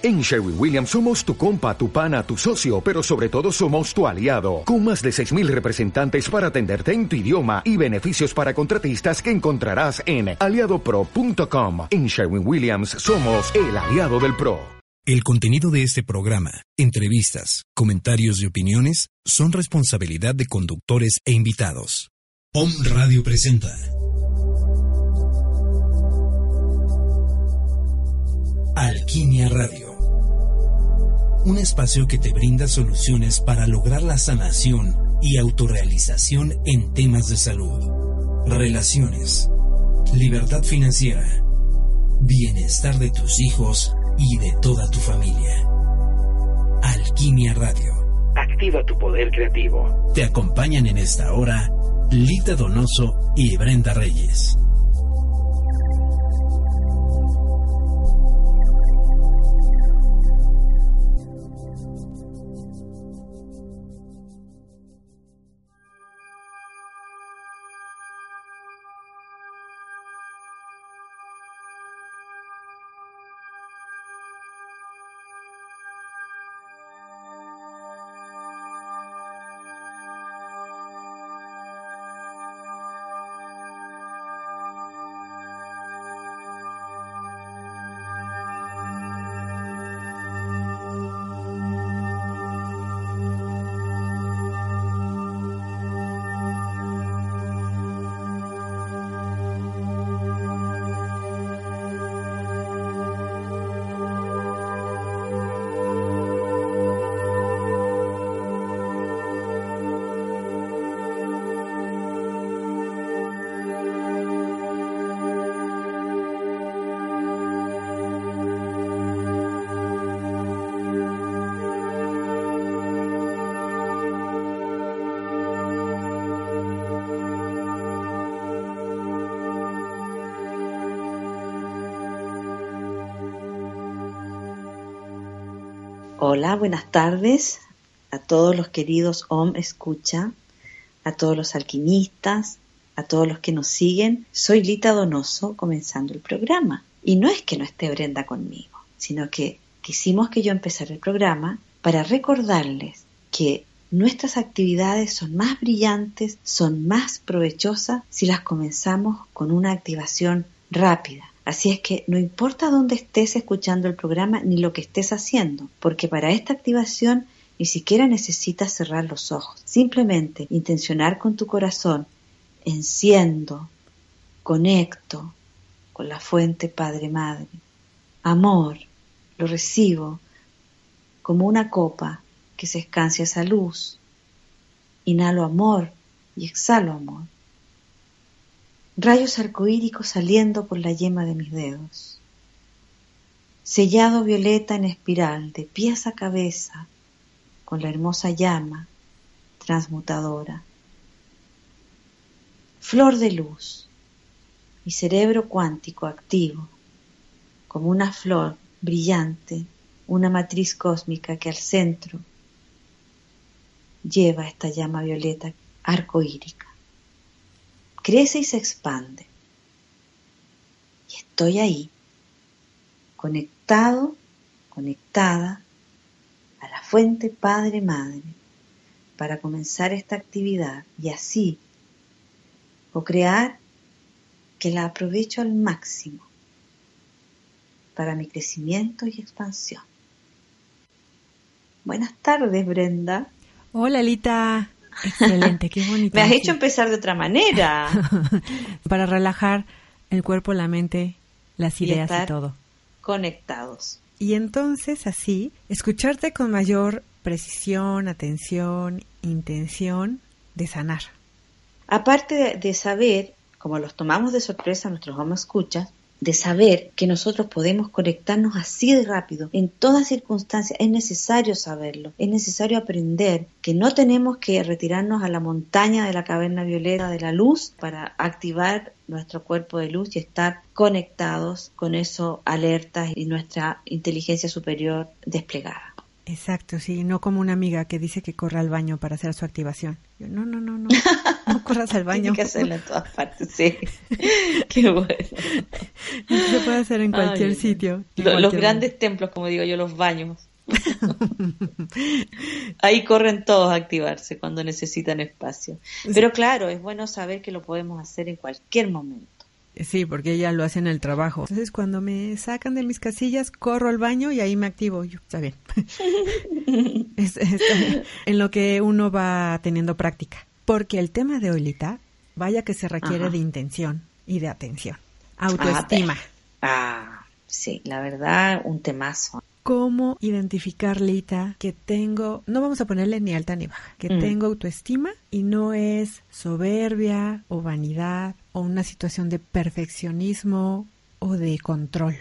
En Sherwin Williams somos tu compa, tu pana, tu socio, pero sobre todo somos tu aliado, con más de 6.000 representantes para atenderte en tu idioma y beneficios para contratistas que encontrarás en aliadopro.com. En Sherwin Williams somos el aliado del PRO. El contenido de este programa, entrevistas, comentarios y opiniones son responsabilidad de conductores e invitados. POM Radio presenta. Alquimia Radio un espacio que te brinda soluciones para lograr la sanación y autorrealización en temas de salud, relaciones, libertad financiera, bienestar de tus hijos y de toda tu familia. Alquimia Radio. Activa tu poder creativo. Te acompañan en esta hora Lita Donoso y Brenda Reyes. Hola, buenas tardes a todos los queridos OM Escucha, a todos los alquimistas, a todos los que nos siguen. Soy Lita Donoso comenzando el programa. Y no es que no esté Brenda conmigo, sino que quisimos que yo empezara el programa para recordarles que nuestras actividades son más brillantes, son más provechosas si las comenzamos con una activación rápida, Así es que no importa dónde estés escuchando el programa ni lo que estés haciendo, porque para esta activación ni siquiera necesitas cerrar los ojos. Simplemente intencionar con tu corazón, enciendo, conecto con la fuente Padre Madre. Amor, lo recibo como una copa que se escancia esa luz. Inhalo amor y exhalo amor rayos arcoíricos saliendo por la yema de mis dedos. Sellado violeta en espiral, de pies a cabeza, con la hermosa llama transmutadora. Flor de luz, mi cerebro cuántico activo, como una flor brillante, una matriz cósmica que al centro lleva esta llama violeta arcoírica crece y se expande. Y estoy ahí, conectado, conectada a la fuente Padre Madre para comenzar esta actividad y así o crear que la aprovecho al máximo para mi crecimiento y expansión. Buenas tardes, Brenda. Hola, Lita. Excelente, qué bonito. Me has hecho empezar de otra manera. Para relajar el cuerpo, la mente, las ideas y, todo. Conectados. Y entonces así, escucharte con mayor precisión, atención, intención de sanar. Aparte de saber, como los tomamos de sorpresa nuestros vamos escuchas, de saber que nosotros podemos conectarnos así de rápido en todas circunstancias. Es necesario saberlo, es necesario aprender que no tenemos que retirarnos a la montaña de la caverna violeta de la luz para activar nuestro cuerpo de luz y estar conectados con eso, alertas y nuestra inteligencia superior desplegada. Exacto, sí, no como una amiga que dice que corre al baño para hacer su activación. Yo, no, no, no, no, no corras al baño. Tiene que hacerlo en todas partes, sí. Qué bueno. Se puede hacer en cualquier sitio. los grandes templos, como digo yo, los baños. Ahí corren todos a activarse cuando necesitan espacio. Pero claro, es bueno saber que lo podemos hacer en cualquier momento. Sí, porque ella lo hace en el trabajo. Entonces, cuando me sacan de mis casillas, corro al baño y ahí me activo. Yo, está bien. En lo que uno va teniendo práctica. Porque el tema de Olita, vaya que se requiere de intención y de atención. Autoestima. Ah, sí, la verdad, un temazo. ¿Cómo identificar, Lita, que tengo, no vamos a ponerle ni alta ni baja, que mm. tengo autoestima y no es soberbia o vanidad o una situación de perfeccionismo o de control?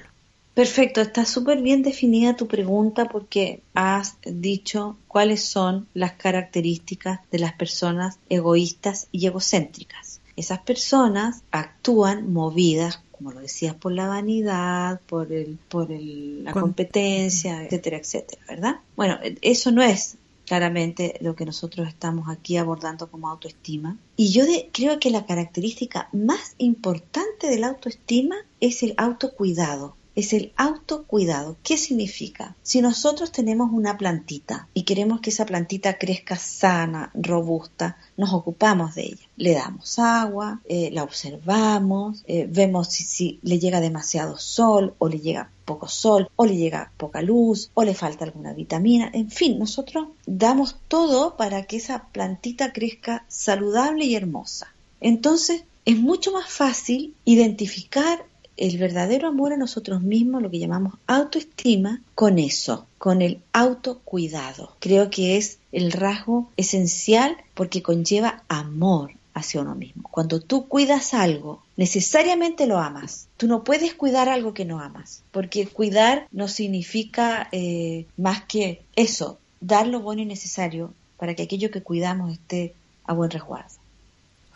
Perfecto, está súper bien definida tu pregunta porque has dicho cuáles son las características de las personas egoístas y egocéntricas. Esas personas actúan movidas como lo decías, por la vanidad, por el, por el, la competencia, etcétera, etcétera, ¿verdad? Bueno, eso no es claramente lo que nosotros estamos aquí abordando como autoestima. Y yo creo que la característica más importante de la autoestima es el autocuidado es el autocuidado. ¿Qué significa? Si nosotros tenemos una plantita y queremos que esa plantita crezca sana, robusta, nos ocupamos de ella. Le damos agua, eh, la observamos, eh, vemos si, si le llega demasiado sol o le llega poco sol, o le llega poca luz, o le falta alguna vitamina. En fin, nosotros damos todo para que esa plantita crezca saludable y hermosa. Entonces, es mucho más fácil identificar el verdadero amor a nosotros mismos, lo que llamamos autoestima, con eso, con el autocuidado. Creo que es el rasgo esencial porque conlleva amor hacia uno mismo. Cuando tú cuidas algo, necesariamente lo amas. Tú no puedes cuidar algo que no amas, porque cuidar no significa eh, más que eso, dar lo bueno y necesario para que aquello que cuidamos esté a buen resguardo.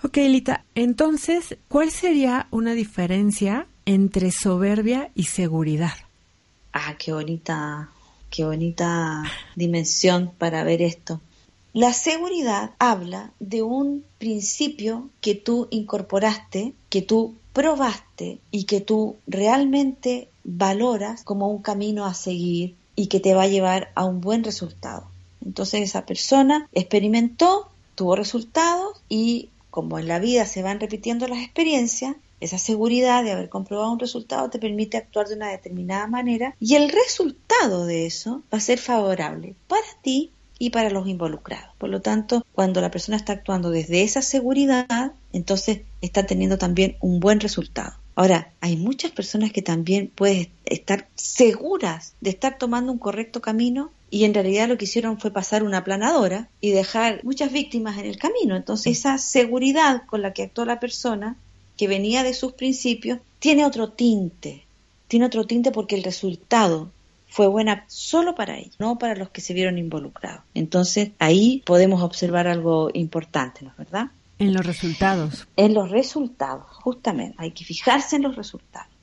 Ok, Lita, entonces, ¿cuál sería una diferencia entre soberbia y seguridad. Ah, qué bonita, qué bonita dimensión para ver esto. La seguridad habla de un principio que tú incorporaste, que tú probaste y que tú realmente valoras como un camino a seguir y que te va a llevar a un buen resultado. Entonces esa persona experimentó, tuvo resultados y como en la vida se van repitiendo las experiencias, esa seguridad de haber comprobado un resultado te permite actuar de una determinada manera y el resultado de eso va a ser favorable para ti y para los involucrados. Por lo tanto, cuando la persona está actuando desde esa seguridad, entonces está teniendo también un buen resultado. Ahora, hay muchas personas que también pueden estar seguras de estar tomando un correcto camino y en realidad lo que hicieron fue pasar una planadora y dejar muchas víctimas en el camino. Entonces, esa seguridad con la que actuó la persona que venía de sus principios, tiene otro tinte, tiene otro tinte porque el resultado fue buena solo para ella, no para los que se vieron involucrados. Entonces ahí podemos observar algo importante, ¿no es verdad? En los resultados. En los resultados, justamente, hay que fijarse en los resultados.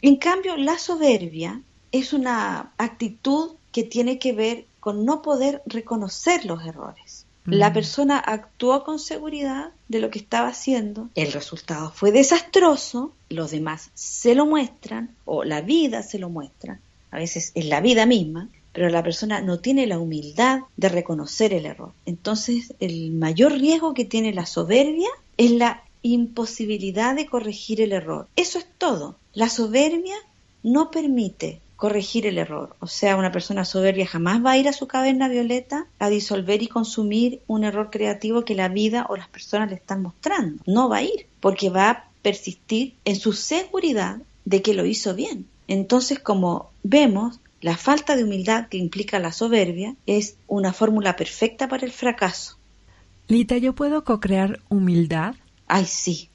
En cambio, la soberbia es una actitud que tiene que ver con no poder reconocer los errores. La persona actuó con seguridad de lo que estaba haciendo, el resultado fue desastroso, los demás se lo muestran o la vida se lo muestra, a veces es la vida misma, pero la persona no tiene la humildad de reconocer el error. Entonces, el mayor riesgo que tiene la soberbia es la imposibilidad de corregir el error. Eso es todo. La soberbia no permite corregir el error. O sea, una persona soberbia jamás va a ir a su caverna violeta a disolver y consumir un error creativo que la vida o las personas le están mostrando. No va a ir, porque va a persistir en su seguridad de que lo hizo bien. Entonces, como vemos, la falta de humildad que implica la soberbia es una fórmula perfecta para el fracaso. Lita, ¿yo puedo co-crear humildad? Ay, sí,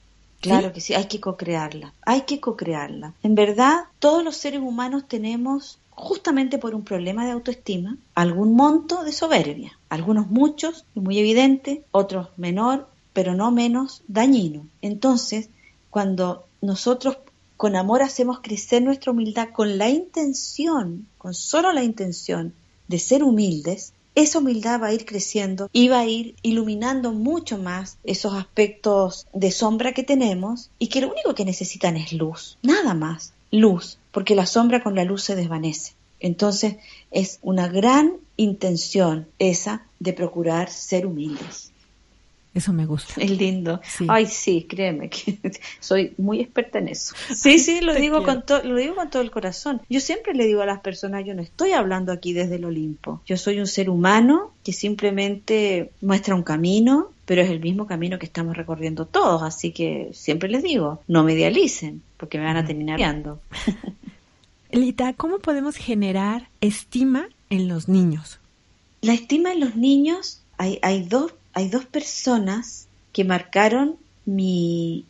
Claro que sí, hay que co-crearla, hay que co-crearla. En verdad, todos los seres humanos tenemos, justamente por un problema de autoestima, algún monto de soberbia. Algunos muchos, y muy evidente, otros menor, pero no menos dañino. Entonces, cuando nosotros con amor hacemos crecer nuestra humildad con la intención, con solo la intención de ser humildes, esa humildad va a ir creciendo y va a ir iluminando mucho más esos aspectos de sombra que tenemos y que lo único que necesitan es luz, nada más, luz, porque la sombra con la luz se desvanece. Entonces es una gran intención esa de procurar ser humildes. Eso me gusta. Es lindo. Ay, sí, créeme que soy muy experta en eso. Sí, sí, lo digo con todo, lo digo con todo el corazón. Yo siempre le digo a las personas, yo no estoy hablando aquí desde el Olimpo. Yo soy un ser humano que simplemente muestra un camino, pero es el mismo camino que estamos recorriendo todos, así que siempre les digo, no me idealicen, porque me van a mm. terminar viendo. Lita, ¿cómo podemos generar estima en los niños? La estima en los niños, hay, hay dos hay dos personas que marcaron mi,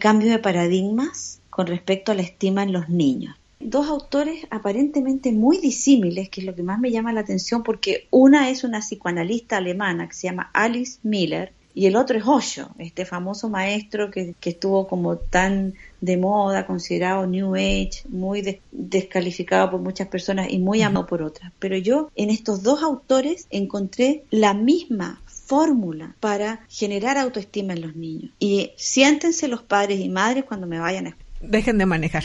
cambio de paradigmas con respecto a la estima en los niños. Dos autores aparentemente muy disímiles, que es lo que más me llama la atención, porque una es una psicoanalista alemana que se llama Alice Miller y el otro es Osho, este famoso maestro que, estuvo como tan de moda, considerado New Age, muy descalificado por muchas personas y muy amado por otras. Pero yo en estos dos autores encontré la misma fórmula para generar autoestima en los niños. Y siéntense los padres y madres cuando me vayan a Dejen de manejar.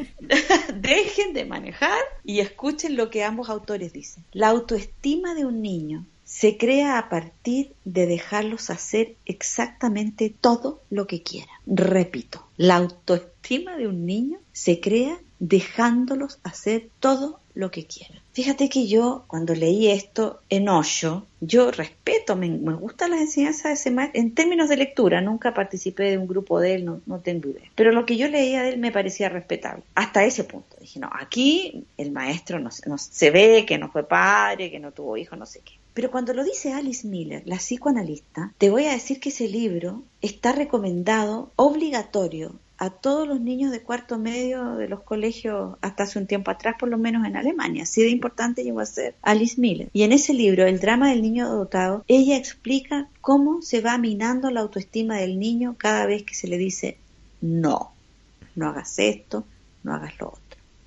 Dejen de manejar y escuchen lo que ambos autores dicen. La autoestima de un niño se crea a partir de dejarlos hacer exactamente todo lo que quieran. Repito, la autoestima de un niño se crea dejándolos hacer todo lo que quieran. Fíjate que yo, cuando leí esto en Osho, yo respeto, me, gustan las enseñanzas de ese maestro. En términos de lectura, nunca participé de un grupo de él, no, no tengo idea. Pero lo que yo leía de él me parecía respetable. Hasta ese punto. Dije, no, aquí el maestro no se ve que no fue padre, que no tuvo hijo, no sé qué. Pero cuando lo dice Alice Miller, la psicoanalista, te voy a decir que ese libro está recomendado obligatorio a todos los niños de cuarto medio de los colegios hasta hace un tiempo atrás, por lo menos en Alemania. Así de importante llegó a ser Alice Miller. Y en ese libro, El drama del niño dotado, ella explica cómo se va minando la autoestima del niño cada vez que se le dice no, no hagas esto, no hagas lo otro.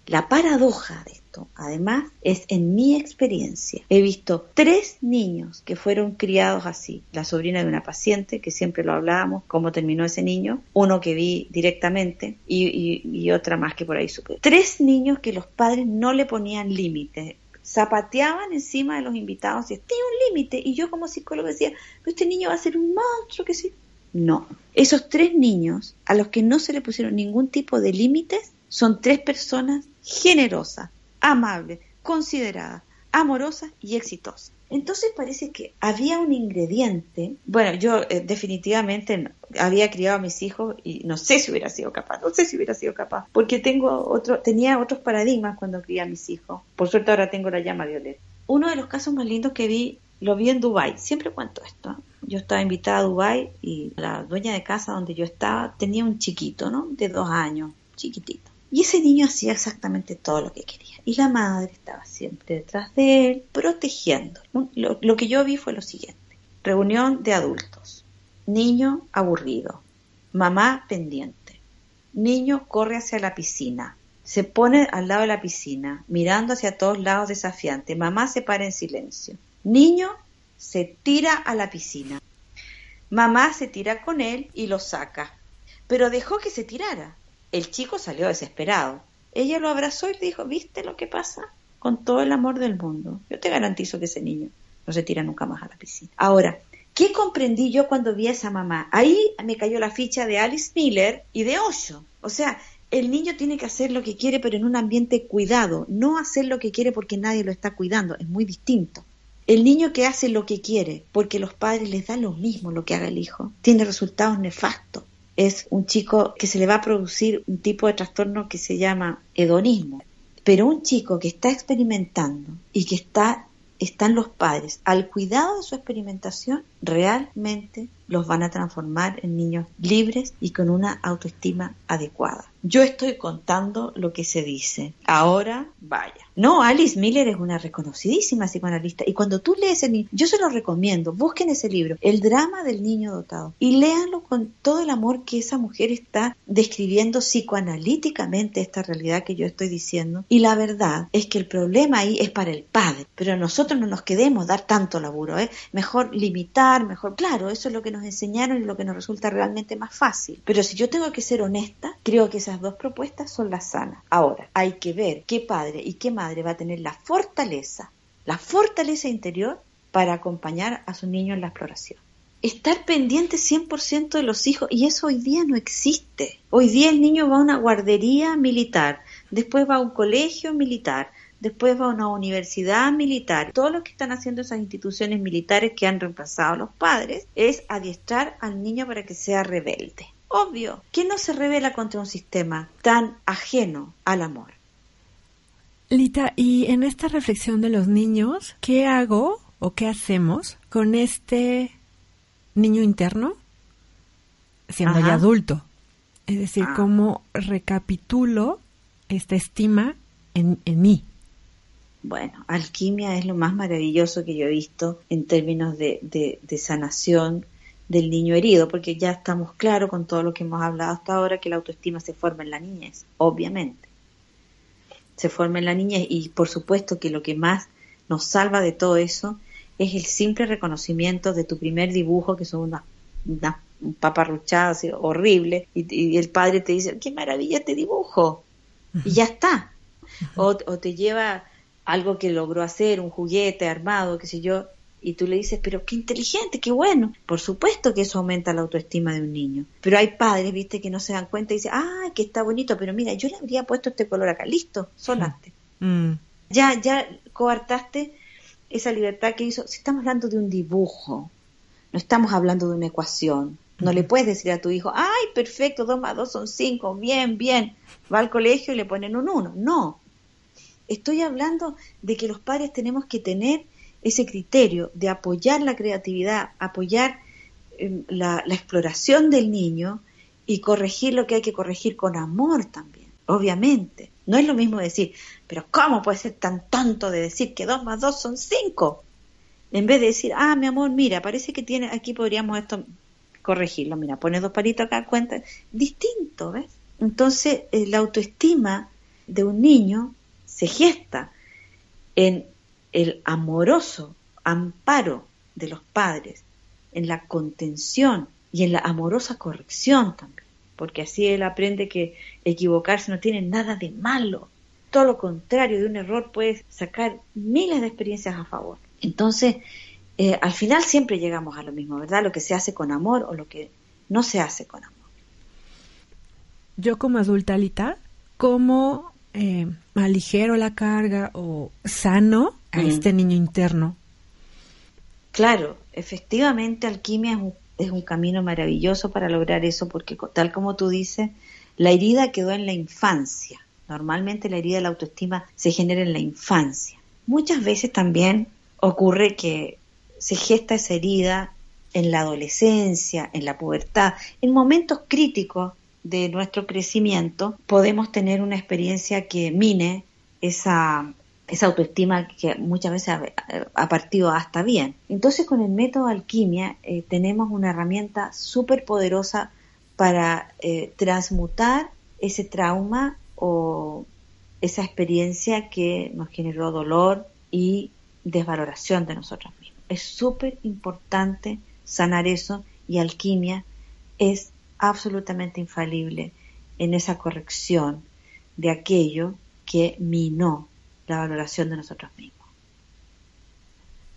La paradoja de esto, además, es en mi experiencia. He visto tres niños que fueron criados así. La sobrina de una paciente, que siempre lo hablábamos, cómo terminó ese niño. Uno que vi directamente y, otra más que por ahí supe. Tres niños que los padres no le ponían límites zapateaban encima de los invitados y tiene un límite. Y yo como psicólogo decía, pero este niño va a ser un monstruo, que sí. No. Esos tres niños a los que no se le pusieron ningún tipo de límites son tres personas generosas, amables, consideradas, amorosas y exitosas. Entonces parece que había un ingrediente. Bueno, yo eh, definitivamente había criado a mis hijos y no sé si hubiera sido capaz, no sé si hubiera sido capaz, porque tengo otro, tenía otros paradigmas cuando crié a mis hijos. Por suerte ahora tengo la llama violeta. Uno de los casos más lindos que vi lo vi en Dubai. Siempre cuento esto. Yo estaba invitada a Dubai y la dueña de casa donde yo estaba tenía un chiquito, ¿no? De dos años, chiquitito. Y ese niño hacía exactamente todo lo que quería. Y la madre estaba siempre detrás de él, protegiendo. Lo, que yo vi fue lo siguiente. Reunión de adultos. Niño aburrido. Mamá pendiente. Niño corre hacia la piscina. Se pone al lado de la piscina, mirando hacia todos lados desafiante. Mamá se para en silencio. Niño se tira a la piscina. Mamá se tira con él y lo saca. Pero dejó que se tirara. El chico salió desesperado. Ella lo abrazó y dijo, ¿viste lo que pasa? Con todo el amor del mundo. Yo te garantizo que ese niño no se tira nunca más a la piscina. Ahora, ¿qué comprendí yo cuando vi a esa mamá? Ahí me cayó la ficha de Alice Miller y de Osho. O sea, el niño tiene que hacer lo que quiere, pero en un ambiente cuidado, no hacer lo que quiere porque nadie lo está cuidando, es muy distinto. El niño que hace lo que quiere porque los padres les dan lo mismo lo que haga el hijo, tiene resultados nefastos es un chico que se le va a producir un tipo de trastorno que se llama hedonismo. Pero un chico que está experimentando y que está están los padres al cuidado de su experimentación, realmente los van a transformar en niños libres y con una autoestima adecuada. Yo estoy contando lo que se dice. Ahora, vaya. No, Alice Miller es una reconocidísima psicoanalista y cuando tú lees el yo se lo recomiendo, busquen ese libro, El drama del niño dotado, y léanlo con todo el amor que esa mujer está describiendo psicoanalíticamente esta realidad que yo estoy diciendo. Y la verdad es que el problema ahí es para el padre, pero nosotros no nos quedemos dar tanto laburo, ¿eh? Mejor limitar, mejor, claro, eso es lo que nos enseñaron y lo que nos resulta realmente más fácil. Pero si yo tengo que ser honesta, creo que esas dos propuestas son las sanas. Ahora, hay que ver qué padre y qué madre va a tener la fortaleza, la fortaleza interior para acompañar a su niño en la exploración. Estar pendiente 100% de los hijos, y eso hoy día no existe. Hoy día el niño va a una guardería militar, después va a un colegio militar, después va a una universidad militar. Todo lo que están haciendo esas instituciones militares que han reemplazado a los padres es adiestrar al niño para que sea rebelde. Obvio, que no se revela contra un sistema tan ajeno al amor? Lita, y en esta reflexión de los niños, ¿qué hago o qué hacemos con este niño interno siendo ya adulto? Es decir, ah. ¿cómo recapitulo esta estima en, en mí? Bueno, alquimia es lo más maravilloso que yo he visto en términos de, de, sanación del niño herido, porque ya estamos claros con todo lo que hemos hablado hasta ahora, que la autoestima se forma en la niñez, obviamente. Se forma en la niñez y por supuesto que lo que más nos salva de todo eso es el simple reconocimiento de tu primer dibujo, que son unas una paparruchadas horrible, y, y, el padre te dice, qué maravilla este dibujo, y ya está. o, o te lleva algo que logró hacer, un juguete armado, qué sé yo, y tú le dices, pero qué inteligente, qué bueno. Por supuesto que eso aumenta la autoestima de un niño. Pero hay padres, viste, que no se dan cuenta y dicen, ah, que está bonito, pero mira, yo le habría puesto este color acá, listo, sonaste. Mm. Ya, ya coartaste esa libertad que hizo. Si estamos hablando de un dibujo, no estamos hablando de una ecuación. No le puedes decir a tu hijo, ay, perfecto, dos más dos son cinco, bien, bien. Va al colegio y le ponen un uno. No, Estoy hablando de que los padres tenemos que tener ese criterio de apoyar la creatividad, apoyar em, la, exploración del niño y corregir lo que hay que corregir con amor también, obviamente. No es lo mismo decir, pero ¿cómo puede ser tan tonto de decir que dos más dos son cinco? En vez de decir, ah, mi amor, mira, parece que tiene, aquí podríamos esto corregirlo, mira, pone dos palitos acá, cuenta, distinto, ¿ves? Entonces, eh, la autoestima de un niño se gesta en el amoroso amparo de los padres, en la contención y en la amorosa corrección también, porque así él aprende que equivocarse no tiene nada de malo, todo lo contrario, de un error puedes sacar miles de experiencias a favor. Entonces, eh, al final siempre llegamos a lo mismo, ¿verdad? Lo que se hace con amor o lo que no se hace con amor. Yo como adulta, Alita, ¿cómo eh, aligero la carga o sano a este niño interno. Claro, efectivamente alquimia es un, es un camino maravilloso para lograr eso porque tal como tú dices, la herida quedó en la infancia. Normalmente la herida de la autoestima se genera en la infancia. Muchas veces también ocurre que se gesta esa herida en la adolescencia, en la pubertad, en momentos críticos de nuestro crecimiento, podemos tener una experiencia que mine esa, esa autoestima que muchas veces ha, partido hasta bien. Entonces con el método alquimia eh, tenemos una herramienta súper poderosa para eh, transmutar ese trauma o esa experiencia que nos generó dolor y desvaloración de nosotros mismos. Es súper importante sanar eso y alquimia es absolutamente infalible en esa corrección de aquello que minó la valoración de nosotros mismos.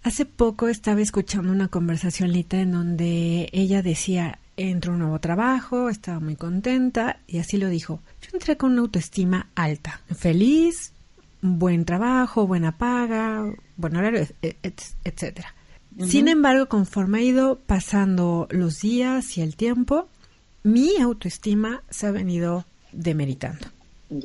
Hace poco estaba escuchando una conversación, Lita, en donde ella decía, entró un nuevo trabajo, estaba muy contenta y así lo dijo. Yo entré con una autoestima alta, feliz, buen trabajo, buena paga, buen horario, etcétera. Sin embargo, conforme ha ido pasando los días y el tiempo, mi autoestima se ha venido demeritando.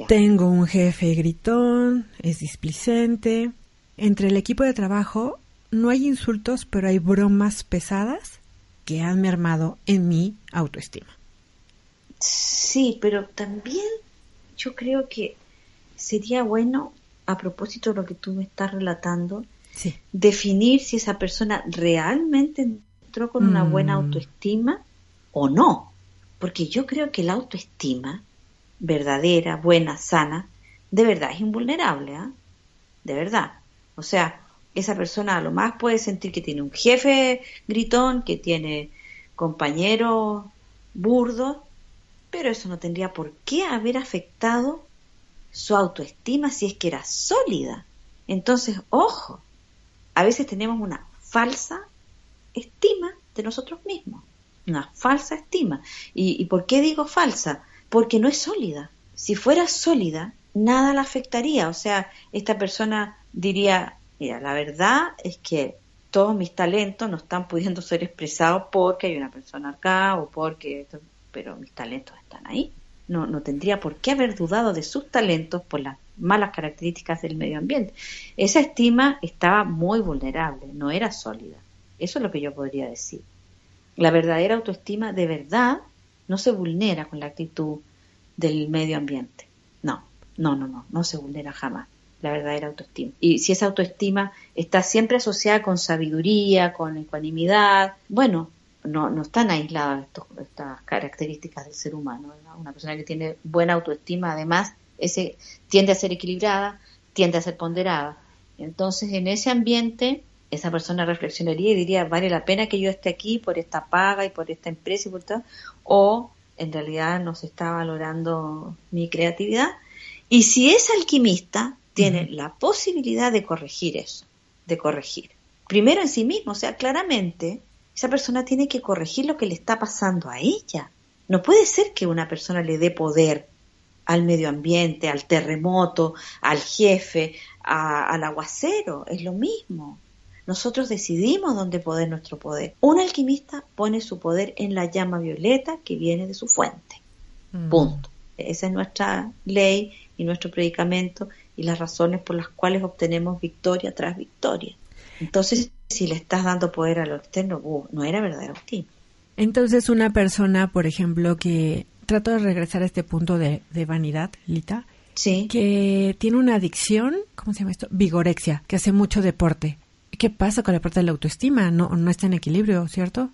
Tengo un jefe gritón, es displicente. Entre el equipo de trabajo no hay insultos, pero hay bromas pesadas que han mermado en mi autoestima. Sí, pero también yo creo que sería bueno, a propósito de lo que tú me estás relatando, definir si esa persona realmente entró con una buena mm. autoestima o no. Porque yo creo que la autoestima verdadera, buena, sana, de verdad es invulnerable, ¿ah? De verdad. O sea, esa persona a lo más puede sentir que tiene un jefe gritón, que tiene compañeros burdos, pero eso no tendría por qué haber afectado su autoestima si es que era sólida. Entonces, ojo, a veces tenemos una falsa estima de nosotros mismos, una falsa estima. ¿Y, ¿Y, por qué digo falsa? Porque no es sólida. Si fuera sólida, nada la afectaría. O sea, esta persona diría, mira, la verdad es que todos mis talentos no están pudiendo ser expresados porque hay una persona acá o porque, pero mis talentos están ahí. No, no tendría por qué haber dudado de sus talentos por las malas características del medio ambiente. Esa estima estaba muy vulnerable, no era sólida. Eso es lo que yo podría decir. La verdadera autoestima de verdad no se vulnera con la actitud del medio ambiente. No, no, no, no, no se vulnera jamás la verdadera autoestima. Y si esa autoestima está siempre asociada con sabiduría, con ecuanimidad, bueno, no, no están aisladas estas características del ser humano. Una persona que tiene buena autoestima, además, ese, tiende a ser equilibrada, tiende a ser ponderada. Entonces, en ese ambiente, esa persona reflexionaría y diría, vale la pena que yo esté aquí por esta paga y por esta empresa y por todo, o en realidad no se está valorando mi creatividad. Y si es alquimista, tiene la posibilidad de corregir eso, de corregir. Primero en sí mismo, o sea, claramente esa persona tiene que corregir lo que le está pasando a ella. No puede ser que una persona le dé poder al medio ambiente, al terremoto, al jefe, al aguacero, es lo mismo. Nosotros decidimos dónde poner nuestro poder. Un alquimista pone su poder en la llama violeta que viene de su fuente. Mm. Punto. Esa es nuestra ley y nuestro predicamento y las razones por las cuales obtenemos victoria tras victoria. Entonces, si le estás dando poder a lo externo, uh, no era verdadero. Entonces, una persona, por ejemplo, que trato de regresar a este punto de, vanidad, Lita, sí. que tiene una adicción, ¿cómo se llama esto? Vigorexia, que hace mucho deporte. ¿Qué pasa con la parte de la autoestima? No, no está en equilibrio, ¿cierto?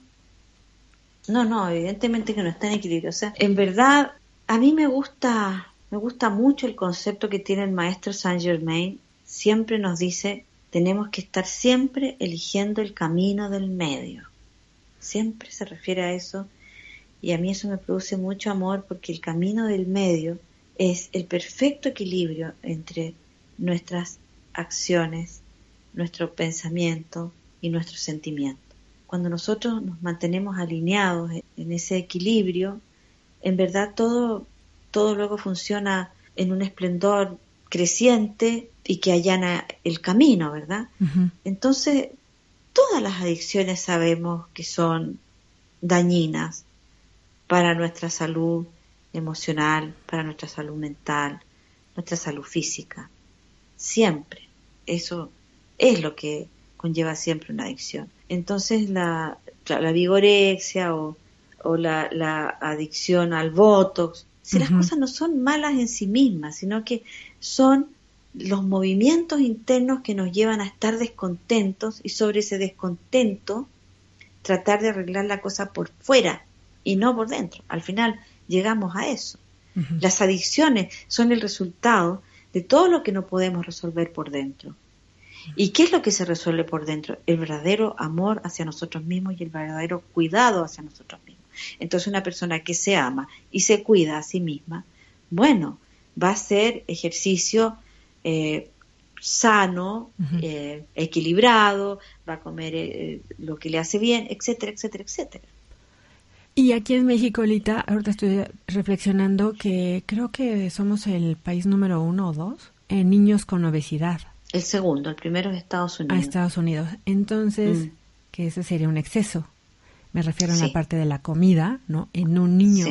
No, no, evidentemente que no está en equilibrio. O sea, en verdad, a mí me gusta me gusta mucho el concepto que tiene el maestro Saint Germain. Siempre nos dice, tenemos que estar siempre eligiendo el camino del medio. Siempre se refiere a eso y a mí eso me produce mucho amor porque el camino del medio es el perfecto equilibrio entre nuestras acciones, nuestro pensamiento y nuestro sentimiento. Cuando nosotros nos mantenemos alineados en ese equilibrio, en verdad todo todo luego funciona en un esplendor creciente y que allana el camino, ¿verdad? Entonces, todas las adicciones sabemos que son dañinas para nuestra salud emocional, para nuestra salud mental, nuestra salud física. Siempre. Eso es lo que conlleva siempre una adicción. Entonces, la, la, vigorexia o, o la, la adicción al botox si las cosas no son malas en sí mismas, sino que son los movimientos internos que nos llevan a estar descontentos y sobre ese descontento tratar de arreglar la cosa por fuera y no por dentro. Al final llegamos a eso. Las adicciones son el resultado de todo lo que no podemos resolver por dentro. ¿Y qué es lo que se resuelve por dentro? El verdadero amor hacia nosotros mismos y el verdadero cuidado hacia nosotros mismos. Entonces una persona que se ama y se cuida a sí misma, bueno, va a hacer ejercicio eh, sano, eh, equilibrado, va a comer eh, lo que le hace bien, etcétera, etcétera, etcétera. Y aquí en México, Lita, ahorita estoy reflexionando que creo que somos el país número uno o dos en niños con obesidad. El segundo, el primero es Estados Unidos. A Estados Unidos. Entonces, mm. que ese sería un exceso. Me refiero a la parte de la comida, ¿no? En un niño.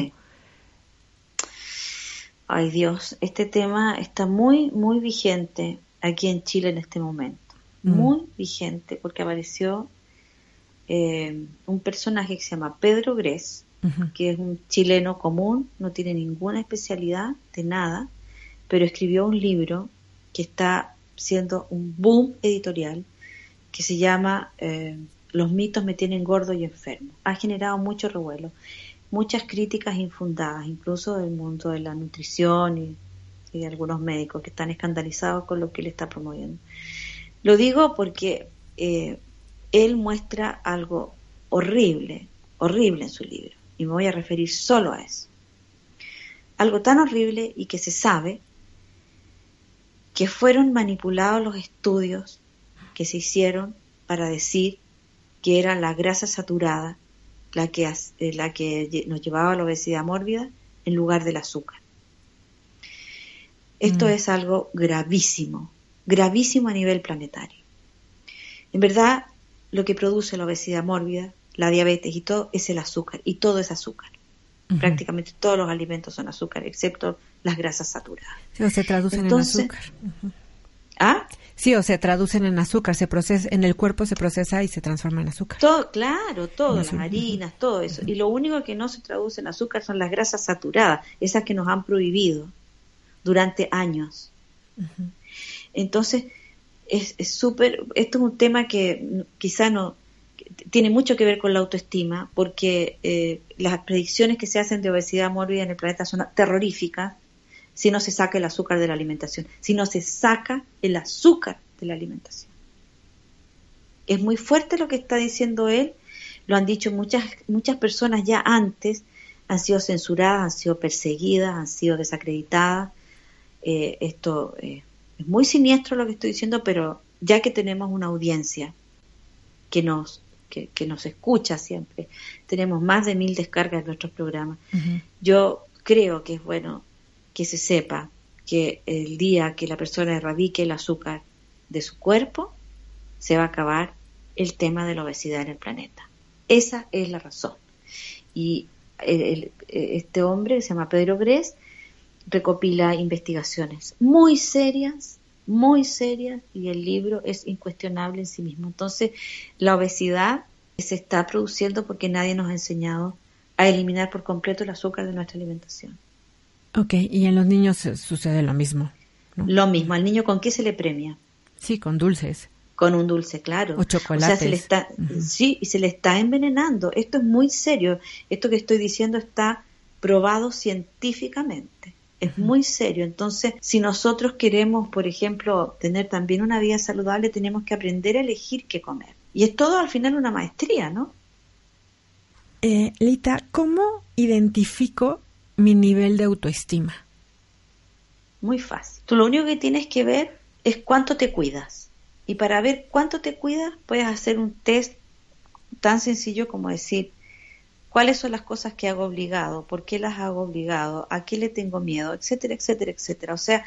Ay Dios, este tema está muy, muy vigente aquí en Chile en este momento. Mm. Muy vigente porque apareció eh, un personaje que se llama Pedro Gres, que es un chileno común, no tiene ninguna especialidad de nada, pero escribió un libro que está siendo un boom editorial que se llama eh, Los mitos me tienen gordo y enfermo. Ha generado mucho revuelo, muchas críticas infundadas, incluso del mundo de la nutrición y, de algunos médicos que están escandalizados con lo que él está promoviendo. Lo digo porque eh, él muestra algo horrible, horrible en su libro, y me voy a referir solo a eso. Algo tan horrible y que se sabe que fueron manipulados los estudios que se hicieron para decir que era la grasa saturada la que, eh, la que nos llevaba a la obesidad mórbida en lugar del azúcar. Esto mm. es algo gravísimo, gravísimo a nivel planetario. En verdad, lo que produce la obesidad mórbida, la diabetes y todo es el azúcar, y todo es azúcar. Prácticamente todos los alimentos son azúcar, excepto las grasas saturadas. Sí, o se traducen en azúcar. ¿Ah? Sí, o se traducen en azúcar, se procesa, en el cuerpo se procesa y se transforma en azúcar. Todo, claro, todo, las harinas, todo eso. Y lo único que no se traduce en azúcar son las grasas saturadas, esas que nos han prohibido durante años. Entonces, es súper, esto es un tema que quizá no, tiene mucho que ver con la autoestima, porque eh, las predicciones que se hacen de obesidad mórbida en el planeta son terroríficas si no se saca el azúcar de la alimentación, si no se saca el azúcar de la alimentación. Es muy fuerte lo que está diciendo él, lo han dicho muchas, muchas personas ya antes, han sido censuradas, han sido perseguidas, han sido desacreditadas. Eh, esto eh, es muy siniestro lo que estoy diciendo, pero ya que tenemos una audiencia que nos que, nos escucha siempre. Tenemos más de mil descargas de nuestros programas. Yo creo que es bueno que se sepa que el día que la persona erradique el azúcar de su cuerpo, se va a acabar el tema de la obesidad en el planeta. Esa es la razón. Y este hombre, se llama Pedro Gres, recopila investigaciones muy serias muy seria y el libro es incuestionable en sí mismo. Entonces, la obesidad se está produciendo porque nadie nos ha enseñado a eliminar por completo el azúcar de nuestra alimentación. Ok, y en los niños sucede lo mismo. Lo mismo, al niño con qué se le premia. Sí, con dulces. Con un dulce, claro. O chocolate. se le está, sí, y se le está envenenando. Esto es muy serio. Esto que estoy diciendo está probado científicamente es muy serio. Entonces, si nosotros queremos, por ejemplo, tener también una vida saludable, tenemos que aprender a elegir qué comer. Y es todo al final una maestría, ¿no? Eh, Lita, ¿cómo identifico mi nivel de autoestima? Muy fácil. Tú lo único que tienes que ver es cuánto te cuidas. Y para ver cuánto te cuidas, puedes hacer un test tan sencillo como decir, cuáles son las cosas que hago obligado, por qué las hago obligado, a qué le tengo miedo, etcétera, etcétera, etcétera. O sea,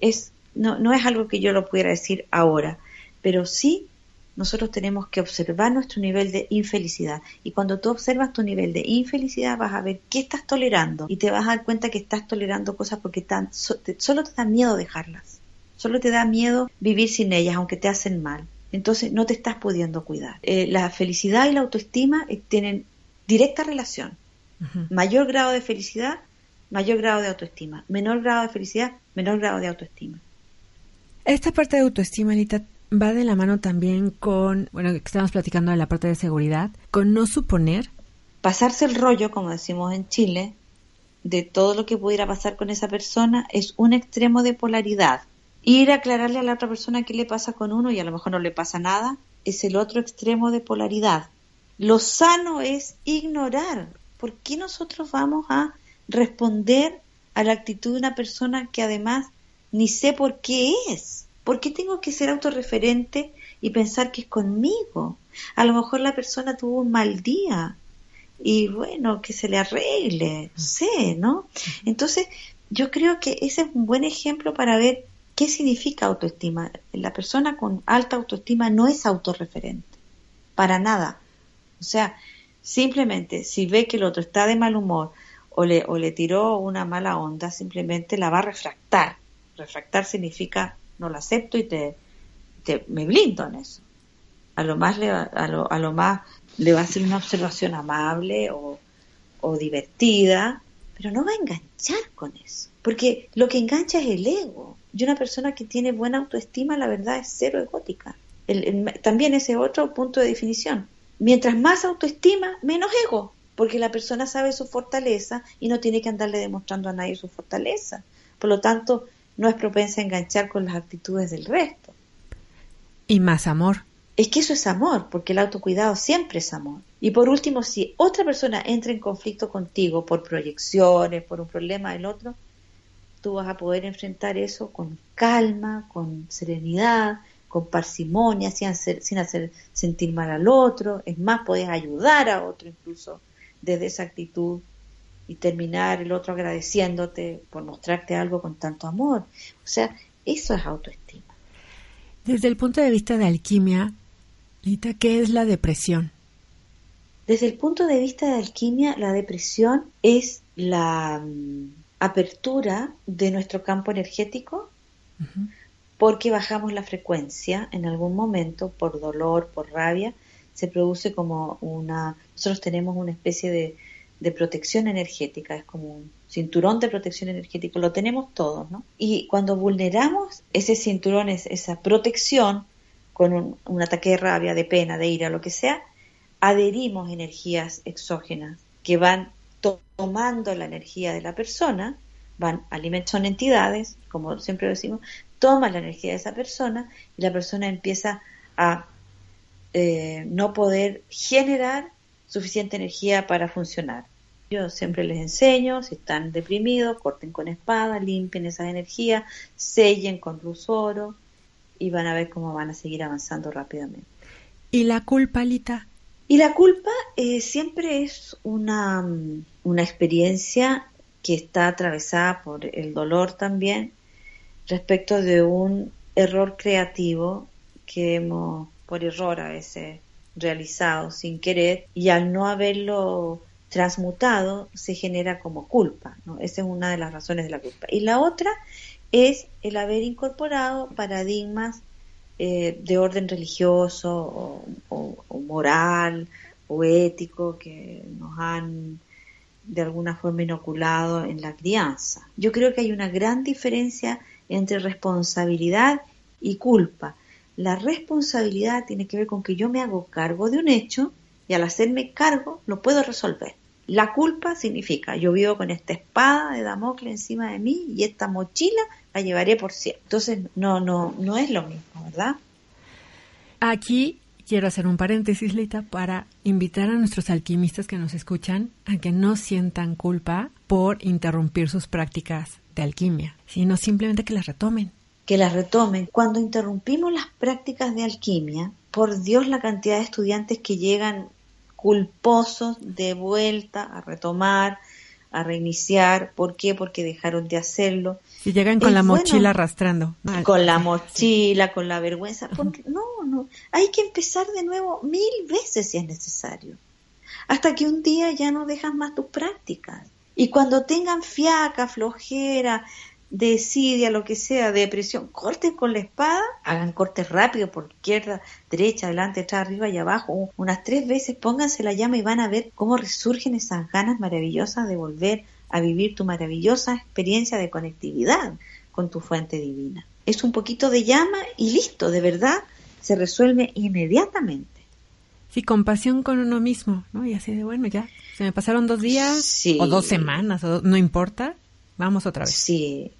es, no, no es algo que yo lo pudiera decir ahora, pero sí nosotros tenemos que observar nuestro nivel de infelicidad. Y cuando tú observas tu nivel de infelicidad, vas a ver qué estás tolerando y te vas a dar cuenta que estás tolerando cosas porque tan, solo te da miedo dejarlas. Solo te da miedo vivir sin ellas, aunque te hacen mal. Entonces no te estás pudiendo cuidar. Eh, la felicidad y la autoestima eh, tienen directa relación. Mayor grado de felicidad, mayor grado de autoestima. Menor grado de felicidad, menor grado de autoestima. Esta parte de autoestima, Anita, va de la mano también con, bueno, que estamos platicando de la parte de seguridad, con no suponer. Pasarse el rollo, como decimos en Chile, de todo lo que pudiera pasar con esa persona es un extremo de polaridad. Ir a aclararle a la otra persona qué le pasa con uno y a lo mejor no le pasa nada, es el otro extremo de polaridad. Lo sano es ignorar. ¿Por qué nosotros vamos a responder a la actitud de una persona que además ni sé por qué es? ¿Por qué tengo que ser autorreferente y pensar que es conmigo? A lo mejor la persona tuvo un mal día y bueno, que se le arregle, no sé, ¿no? Entonces, yo creo que ese es un buen ejemplo para ver qué significa autoestima. La persona con alta autoestima no es autorreferente, para nada. O sea, simplemente si ve que el otro está de mal humor o le, o le tiró una mala onda, simplemente la va a refractar. Refractar significa no la acepto y te, te me blindo en eso. a lo más le, a lo, a lo más le va a hacer una observación amable o, o divertida, pero no va a enganchar con eso, porque lo que engancha es el ego. Y una persona que tiene buena autoestima, la verdad, es cero egótica. también ese otro punto de definición. Mientras más autoestima, menos ego, porque la persona sabe su fortaleza y no tiene que andarle demostrando a nadie su fortaleza. Por lo tanto, no es propensa a enganchar con las actitudes del resto. Y más amor. Es que eso es amor, porque el autocuidado siempre es amor. Y por último, si otra persona entra en conflicto contigo por proyecciones, por un problema del otro, tú vas a poder enfrentar eso con calma, con serenidad, con parsimonia, sin hacer, sin hacer sentir mal al otro. Es más, puedes ayudar a otro incluso desde esa actitud y terminar el otro agradeciéndote por mostrarte algo con tanto amor. O sea, eso es autoestima. Desde el punto de vista de alquimia, Lita, ¿qué es la depresión? Desde el punto de vista de alquimia, la depresión es la mm, apertura de nuestro campo energético porque bajamos la frecuencia en algún momento por dolor, por rabia, se produce como una, nosotros tenemos una especie de, de protección energética, es como un cinturón de protección energética, lo tenemos todos, ¿no? Y cuando vulneramos ese cinturón, esa protección, con un, ataque de rabia, de pena, de ira, lo que sea, adherimos energías exógenas que van tomando la energía de la persona, van alimentos, son entidades, como siempre decimos, toman la energía de esa persona y la persona empieza a eh, no poder generar suficiente energía para funcionar. Yo siempre les enseño, si están deprimidos, corten con espada, limpien esas energías, sellen con luz oro y van a ver cómo van a seguir avanzando rápidamente. ¿Y la culpa, Lita? Y la culpa eh, siempre es una, una experiencia que está atravesada por el dolor también respecto de un error creativo que hemos por error a veces realizado sin querer y al no haberlo transmutado se genera como culpa. ¿no? Esa es una de las razones de la culpa. Y la otra es el haber incorporado paradigmas eh, de orden religioso o, moral o ético que nos han de alguna forma inoculado en la crianza. Yo creo que hay una gran diferencia entre responsabilidad y culpa. La responsabilidad tiene que ver con que yo me hago cargo de un hecho y al hacerme cargo lo puedo resolver. La culpa significa yo vivo con esta espada de Damocles encima de mí y esta mochila la llevaré por siempre. Entonces no no no es lo mismo, ¿verdad? Aquí quiero hacer un paréntesis, Lita, para invitar a nuestros alquimistas que nos escuchan a que no sientan culpa por interrumpir sus prácticas de alquimia, sino simplemente que las retomen que las retomen. Cuando interrumpimos las prácticas de alquimia, por Dios la cantidad de estudiantes que llegan culposos de vuelta a retomar, a reiniciar. ¿Por qué? Porque dejaron de hacerlo. Y llegan con la mochila arrastrando. Con la mochila, con la vergüenza. no, no. Hay que empezar de nuevo mil veces si es necesario. Hasta que un día ya no dejas más tus prácticas. Y cuando tengan fiaca, flojera, desidia, lo que sea, depresión, corten con la espada, hagan cortes rápidos por izquierda, derecha, adelante, atrás, arriba y abajo, unas tres veces, pónganse la llama y van a ver cómo resurgen esas ganas maravillosas de volver a vivir tu maravillosa experiencia de conectividad con tu fuente divina. Es un poquito de llama y listo, de verdad, se resuelve inmediatamente. Sí, compasión con uno mismo, ¿no? Y así de, bueno, ya, se me pasaron dos días o dos semanas, no importa, Vamos otra vez. Sí,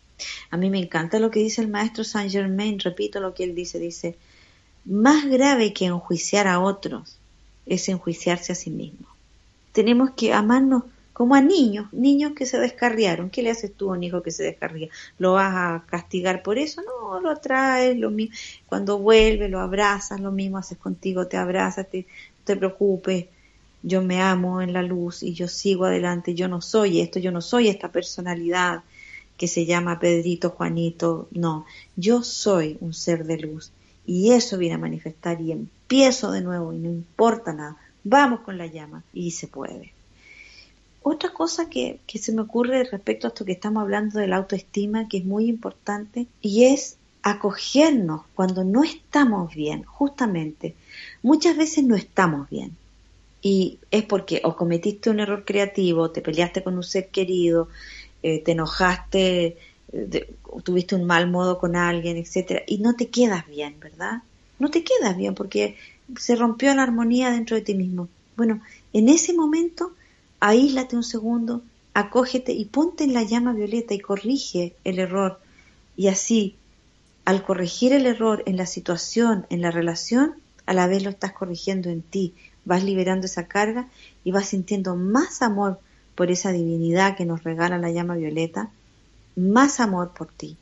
a mí me encanta lo que dice el maestro Saint Germain, repito lo que él dice, dice, más grave que enjuiciar a otros es enjuiciarse a sí mismo. Tenemos que amarnos como a niños, niños que se descarriaron. ¿Qué le haces tú a un hijo que se descarría? ¿Lo vas a castigar por eso? No, lo traes, lo mismo. Cuando vuelve, lo abrazas, lo mismo haces contigo, te abrazas, te, te preocupes, yo me amo en la luz y yo sigo adelante, yo no soy esto, yo no soy esta personalidad que se llama Pedrito, Juanito, no, yo soy un ser de luz y eso viene a manifestar y empiezo de nuevo y no importa nada, vamos con la llama y se puede. Otra cosa que, se me ocurre respecto a esto que estamos hablando de la autoestima, que es muy importante, y es acogernos cuando no estamos bien, justamente. Muchas veces no estamos bien. Y es porque o cometiste un error creativo, te peleaste con un ser querido, eh, te enojaste, eh, tuviste un mal modo con alguien, etcétera, y no te quedas bien, ¿verdad? No te quedas bien porque se rompió la armonía dentro de ti mismo. Bueno, en ese momento, aíslate un segundo, acógete y ponte en la llama violeta y corrige el error. Y así, al corregir el error en la situación, en la relación, a la vez lo estás corrigiendo en ti, vas liberando esa carga y vas sintiendo más amor por esa divinidad que nos regala la llama violeta, más amor por ti.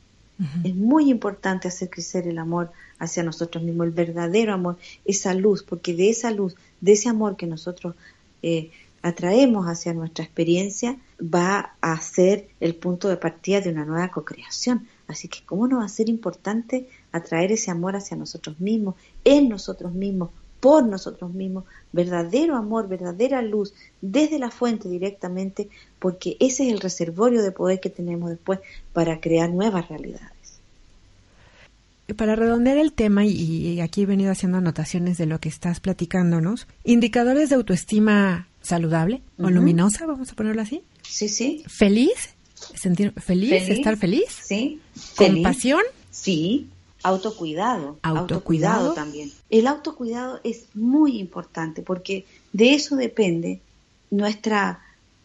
Es muy importante hacer crecer el amor hacia nosotros mismos, el verdadero amor, esa luz, porque de esa luz, de ese amor que nosotros eh, atraemos hacia nuestra experiencia, va a ser el punto de partida de una nueva co-creación. Así que, ¿cómo no va a ser importante atraer ese amor hacia nosotros mismos, en nosotros mismos, por nosotros mismos, verdadero amor, verdadera luz, desde la fuente directamente, porque ese es el reservorio de poder que tenemos después para crear nuevas realidades. Para redondear el tema, y aquí he venido haciendo anotaciones de lo que estás platicándonos, indicadores de autoestima saludable o luminosa, vamos a ponerlo así. Sí, sí. Feliz, sentir feliz, estar feliz. Sí. Compasión. Sí. Autocuidado, autocuidado. también. El autocuidado es muy importante porque de eso depende nuestra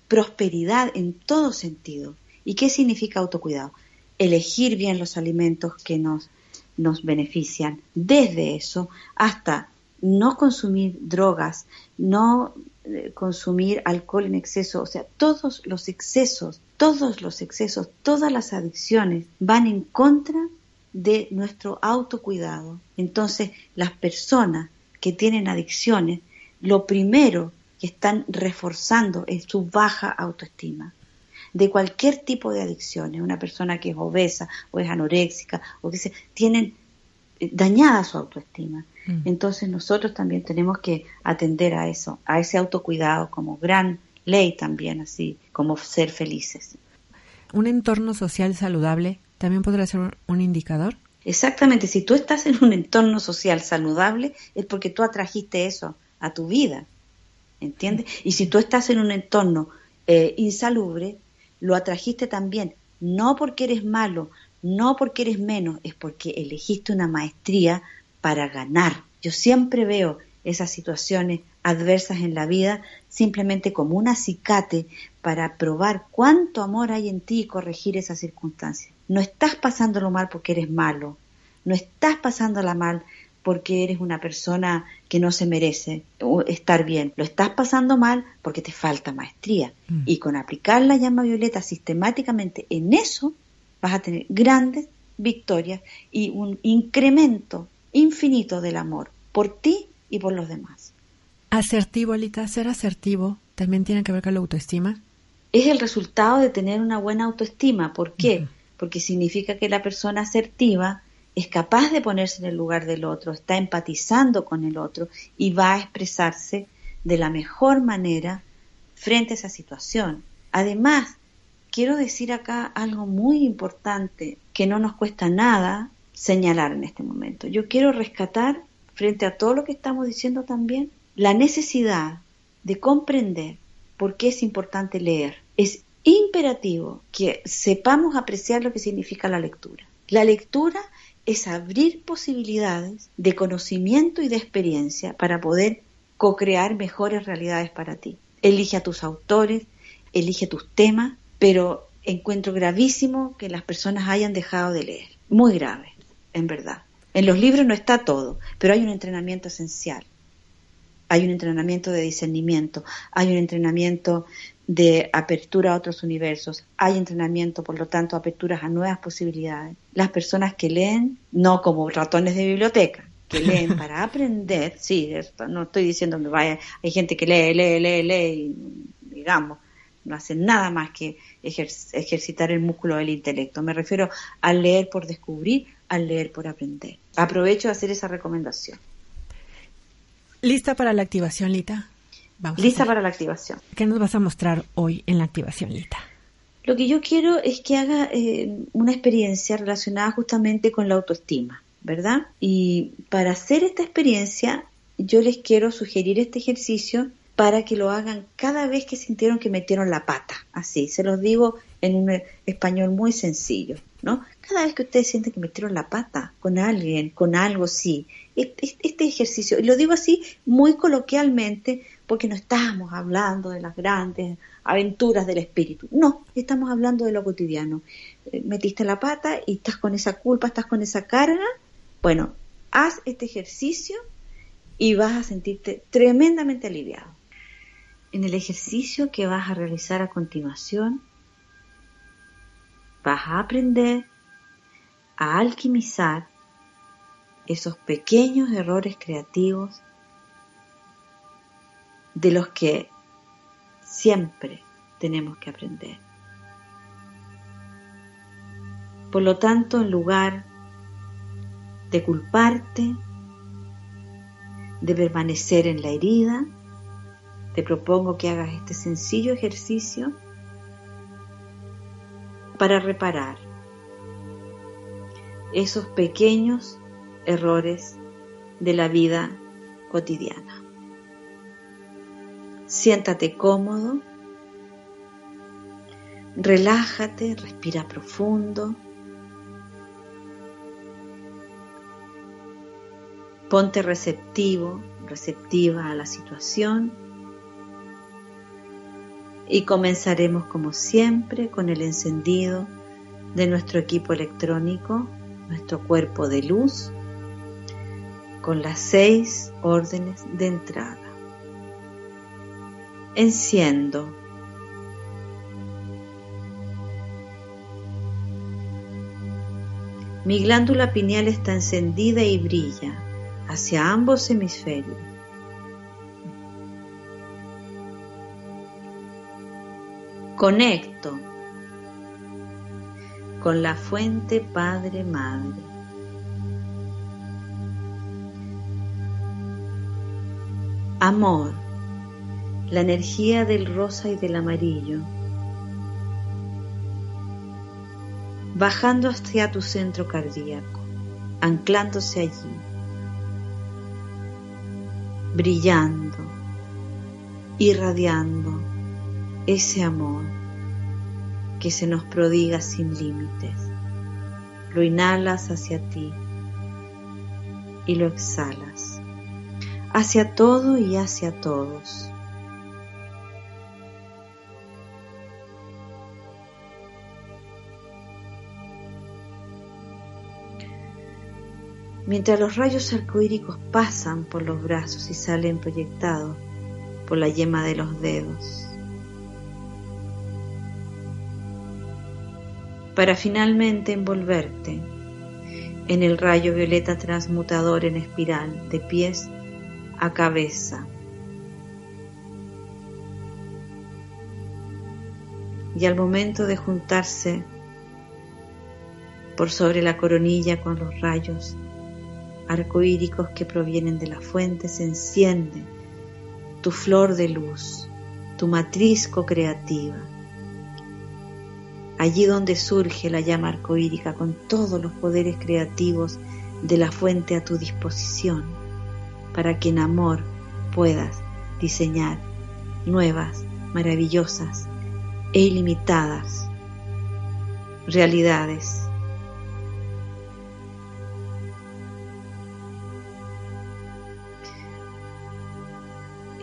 prosperidad en todo sentido. ¿Y qué significa autocuidado? Elegir bien los alimentos que nos, nos benefician, desde eso hasta no consumir drogas, no consumir alcohol en exceso, o sea, todos los excesos, todos los excesos, todas las adicciones van en contra de nuestro autocuidado. Entonces, las personas que tienen adicciones, lo primero que están reforzando es su baja autoestima. De cualquier tipo de adicciones, una persona que es obesa o es anoréxica o que se tienen eh, dañada su autoestima. Mm. Entonces nosotros también tenemos que atender a eso, a ese autocuidado como gran ley también, así como ser felices. Un entorno social saludable también podrá ser un indicador. Exactamente, si tú estás en un entorno social saludable es porque tú atrajiste eso a tu vida, ¿entiendes? Y si tú estás en un entorno eh, insalubre, lo atrajiste también, no porque eres malo, no porque eres menos, es porque elegiste una maestría para ganar. Yo siempre veo esas situaciones adversas en la vida simplemente como un acicate para probar cuánto amor hay en ti y corregir esas circunstancias. No estás pasándolo mal porque eres malo, no estás pasándola mal porque eres una persona que no se merece estar bien. Lo estás pasando mal porque te falta maestría. Mm. Y con aplicar la llama violeta sistemáticamente en eso, vas a tener grandes victorias y un incremento infinito del amor por ti y por los demás. Asertivo, Alita, ser asertivo también tiene que ver con la autoestima. Es el resultado de tener una buena autoestima. ¿Por qué? Porque significa que la persona asertiva es capaz de ponerse en el lugar del otro, está empatizando con el otro y va a expresarse de la mejor manera frente a esa situación. Además, quiero decir acá algo muy importante que no nos cuesta nada señalar en este momento. Yo quiero rescatar, frente a todo lo que estamos diciendo también, la necesidad de comprender por qué es importante leer. Es imperativo que sepamos apreciar lo que significa la lectura. La lectura es abrir posibilidades de conocimiento y de experiencia para poder co-crear mejores realidades para ti. Elige a tus autores, elige tus temas, pero encuentro gravísimo que las personas hayan dejado de leer. Muy grave, en verdad. En los libros no está todo, pero hay un entrenamiento esencial. Hay un entrenamiento de discernimiento, hay un entrenamiento de apertura a otros universos, hay entrenamiento, por lo tanto, aperturas a nuevas posibilidades. Las personas que leen, no como ratones de biblioteca, que leen para aprender, sí, no estoy diciendo que vaya, hay gente que lee, lee, lee, lee, y, digamos, no hacen nada más que ejercitar el músculo del intelecto. Me refiero al leer por descubrir, al leer por aprender. Aprovecho de hacer esa recomendación. ¿Lista para la activación, Lita? Lista para la activación. ¿Qué nos vas a mostrar hoy en la activación, Lita? lo que yo quiero es que haga eh, una experiencia relacionada justamente con la autoestima, ¿verdad? Y para hacer esta experiencia, yo les quiero sugerir este ejercicio para que lo hagan cada vez que sintieron que metieron la pata. Así, se los digo en un español muy sencillo, ¿no? Cada vez que ustedes sienten que metieron la pata con alguien, con algo, sí. Este ejercicio, y lo digo así muy coloquialmente, porque no estamos hablando de las grandes aventuras del espíritu. No, estamos hablando de lo cotidiano. Eh, metiste la pata y estás con esa culpa, estás con esa carga. Bueno, haz este ejercicio y vas a sentirte tremendamente aliviado. En el ejercicio que vas a realizar a continuación, vas a aprender a alquimizar esos pequeños errores creativos de los que siempre tenemos que aprender. Por lo tanto, en lugar de culparte, de permanecer en la herida, te propongo que hagas este sencillo ejercicio para reparar esos pequeños errores de la vida cotidiana. Siéntate cómodo, relájate, respira profundo. Ponte receptivo, receptiva a la situación y comenzaremos como siempre con el encendido de nuestro equipo electrónico, nuestro cuerpo de luz, con las seis órdenes de entrada. Enciendo. Mi glándula pineal está encendida y brilla hacia ambos hemisferios. Conecto con la fuente Padre Madre. Amor, la energía del rosa y del amarillo, bajando hacia tu centro cardíaco, anclándose allí, brillando, irradiando ese amor que se nos prodiga sin límites. Lo inhalas hacia ti y lo exhalas hacia todo y hacia todos. Mientras los rayos arcoíricos pasan por los brazos y salen proyectados por la yema de los dedos. Para finalmente envolverte en el rayo violeta transmutador en espiral de pies a cabeza. Y al momento de juntarse por sobre la coronilla con los rayos arcoíricos que provienen de la fuente, se enciende tu flor de luz, tu matriz co-creativa allí donde surge la llama arcoírica con todos los poderes creativos de la fuente a tu disposición, para que en amor puedas diseñar nuevas, maravillosas e ilimitadas realidades.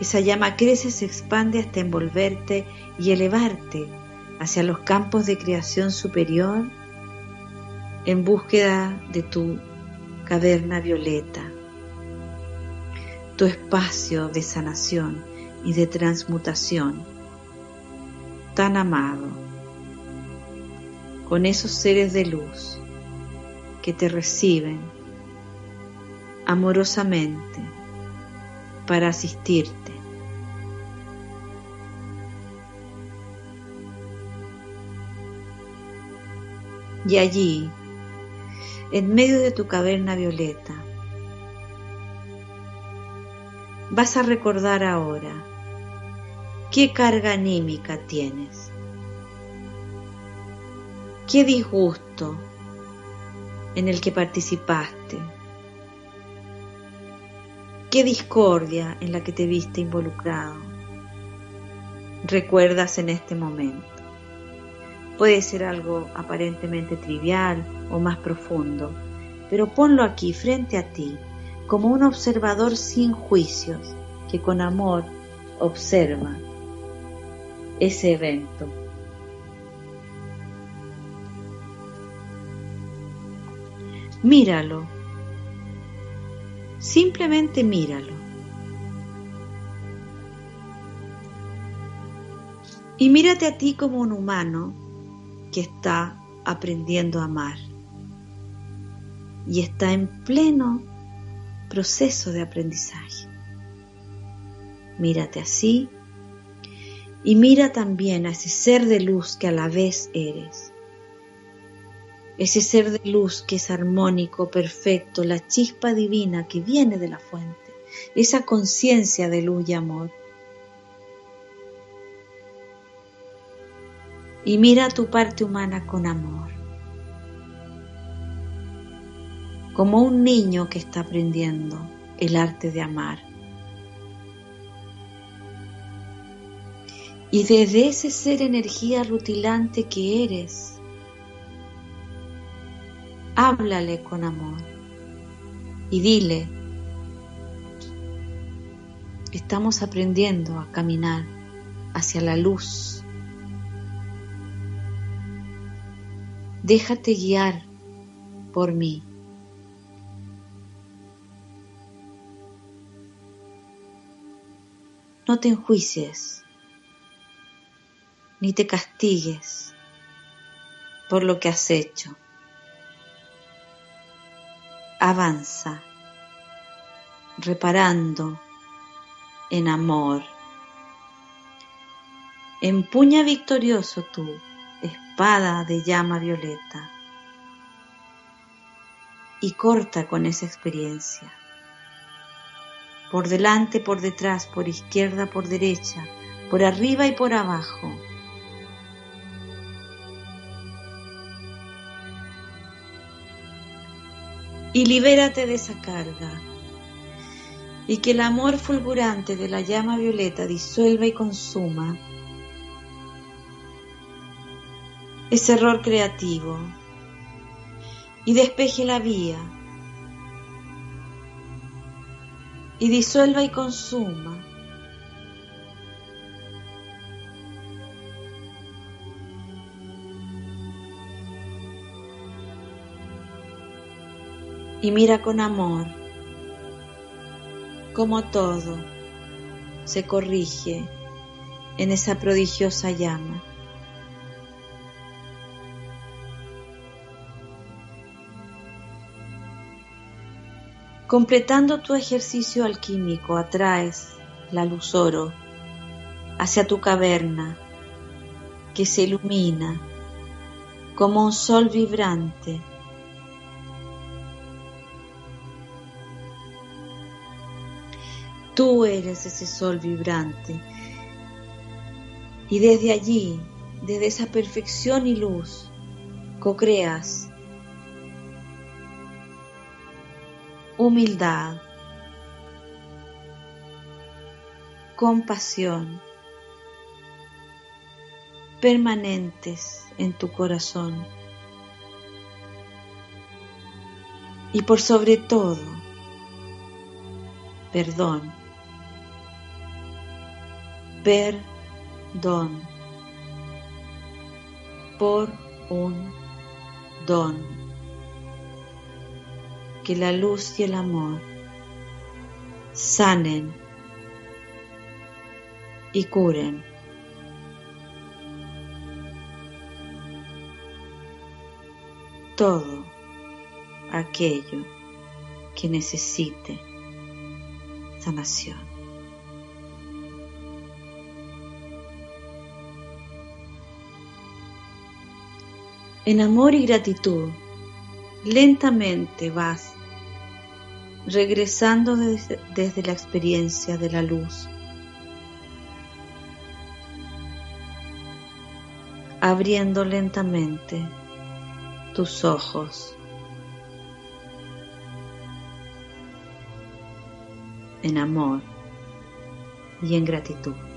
Esa llama crece, se expande hasta envolverte y elevarte hacia los campos de creación superior en búsqueda de tu caverna violeta, tu espacio de sanación y de transmutación tan amado, con esos seres de luz que te reciben amorosamente para asistirte Y allí, en medio de tu caverna violeta, vas a recordar ahora qué carga anímica tienes, qué disgusto en el que participaste, qué discordia en la que te viste involucrado. Recuerdas en este momento. Puede ser algo aparentemente trivial o más profundo, pero ponlo aquí frente a ti como un observador sin juicios que con amor observa ese evento. Míralo, simplemente míralo. Y mírate a ti como un humano que está aprendiendo a amar y está en pleno proceso de aprendizaje. Mírate así y mira también a ese ser de luz que a la vez eres. Ese ser de luz que es armónico, perfecto, la chispa divina que viene de la fuente, esa conciencia de luz y amor. Y mira tu parte humana con amor. como un niño que está aprendiendo el arte de amar. Y desde ese ser energía rutilante que eres, háblale con amor y dile, estamos aprendiendo a caminar hacia la luz. Déjate guiar por mí. No te enjuicies, ni te castigues por lo que has hecho. Avanza, reparando en amor. Empuña victorioso tu espada de llama violeta y corta con esa experiencia por delante, por detrás, por izquierda, por derecha, por arriba y por abajo. Y libérate de esa carga. Y que el amor fulgurante de la llama violeta disuelva y consuma ese error creativo y despeje la vía y disuelva y consuma. Y mira con amor como todo se corrige en esa prodigiosa llama. Completando tu ejercicio alquímico, atraes la luz oro hacia tu caverna que se ilumina como un sol vibrante. Tú eres ese sol vibrante y desde allí, desde esa perfección y luz, co-creas humildad, compasión permanentes en tu corazón. Y por sobre todo, perdón, perdón, por un don que la luz y el amor sanen y curen. todo aquello que necesite sanación. En amor y gratitud, lentamente vas regresando desde, la experiencia de la luz, abriendo lentamente tus ojos en amor y en gratitud.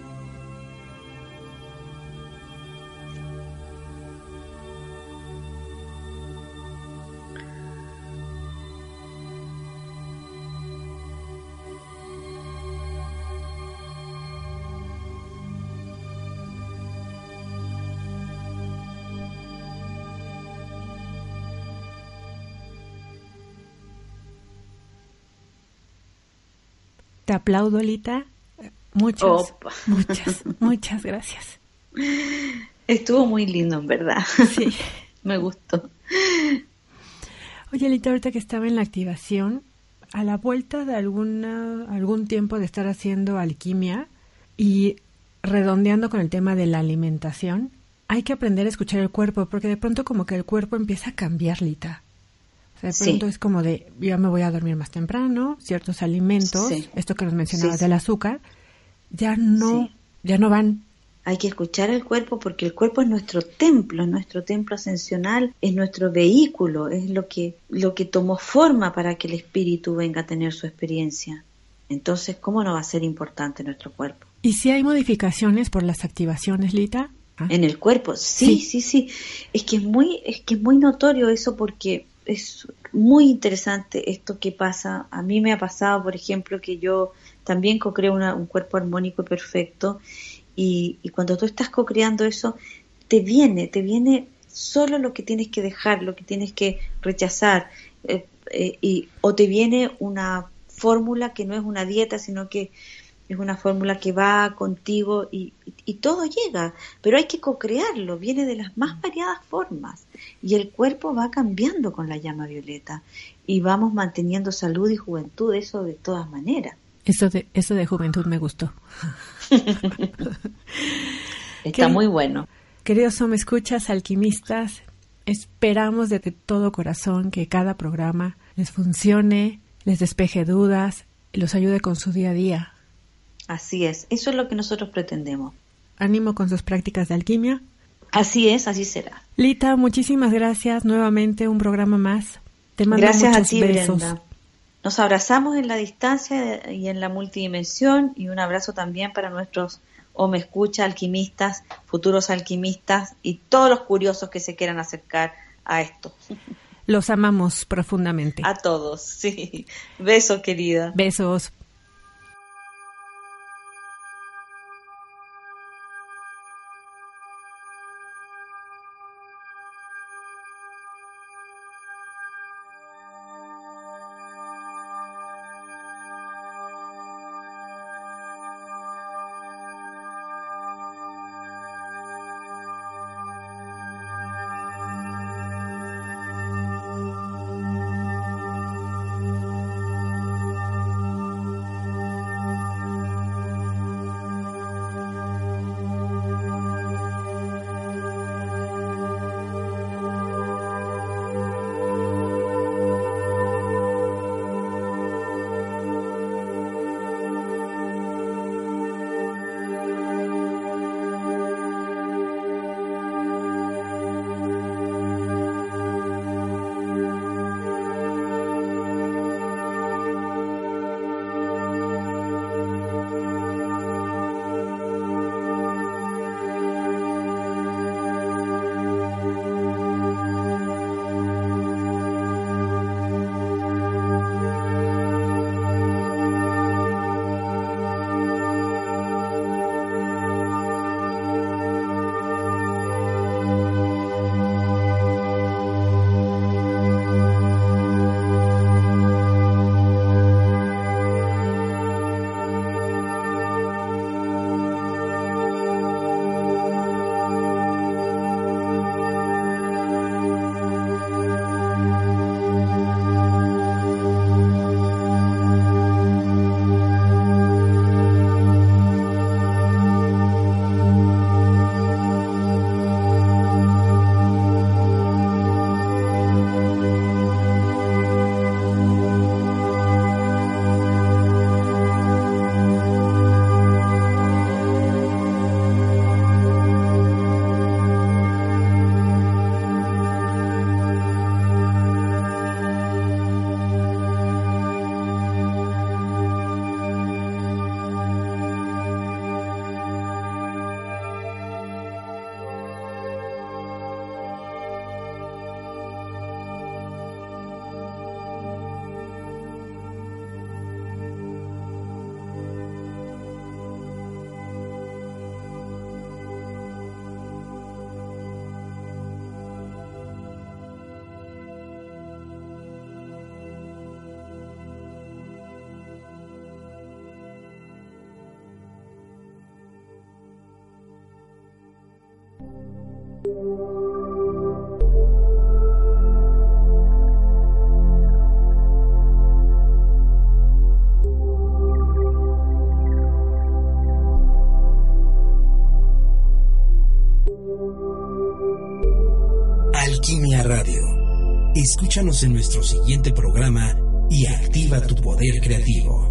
Te aplaudo, Lita. Muchas, muchas, muchas gracias. Estuvo muy lindo, en verdad. Sí. Me gustó. Oye, Lita, ahorita que estaba en la activación, a la vuelta de alguna, algún tiempo de estar haciendo alquimia y redondeando con el tema de la alimentación, hay que aprender a escuchar el cuerpo, porque de pronto como que el cuerpo empieza a cambiar, Lita. O sea, de pronto es como de, ya me voy a dormir más temprano, ciertos alimentos, esto que nos mencionabas del azúcar, ya no, ya no van. Hay que escuchar el cuerpo porque el cuerpo es nuestro templo, es nuestro templo ascensional, es nuestro vehículo, es lo que, lo que tomó forma para que el espíritu venga a tener su experiencia. Entonces, ¿cómo no va a ser importante nuestro cuerpo? ¿Y si hay modificaciones por las activaciones, Lita? ¿Ah? En el cuerpo, sí, sí, sí, Es que es muy, es que es muy notorio eso porque es muy interesante esto que pasa. A mí me ha pasado, por ejemplo, que yo también co-creo un cuerpo armónico y perfecto y, cuando tú estás co-creando eso, te viene, te viene solo lo que tienes que dejar, lo que tienes que rechazar, eh, eh, y, o te viene una fórmula que no es una dieta, sino que es una fórmula que va contigo y, y todo llega, pero hay que co-crearlo, viene de las más variadas formas y el cuerpo va cambiando con la llama violeta y vamos manteniendo salud y juventud, eso de todas maneras. Eso de, eso de juventud me gustó. Está muy bueno. Queridos me escuchas, alquimistas, esperamos de todo corazón que cada programa les funcione, les despeje dudas, y los ayude con su día a día. Así es, eso es lo que nosotros pretendemos. Ánimo con sus prácticas de alquimia. Así es, así será. Lita, muchísimas gracias. Nuevamente un programa más. Te mando gracias muchos a ti, besos. Nos abrazamos en la distancia y en la multidimensión y un abrazo también para nuestros o me escucha alquimistas, futuros alquimistas y todos los curiosos que se quieran acercar a esto. Los amamos profundamente. A todos, sí. Besos, querida. Besos. Alquimia Radio. Escúchanos en nuestro siguiente programa y activa tu poder creativo.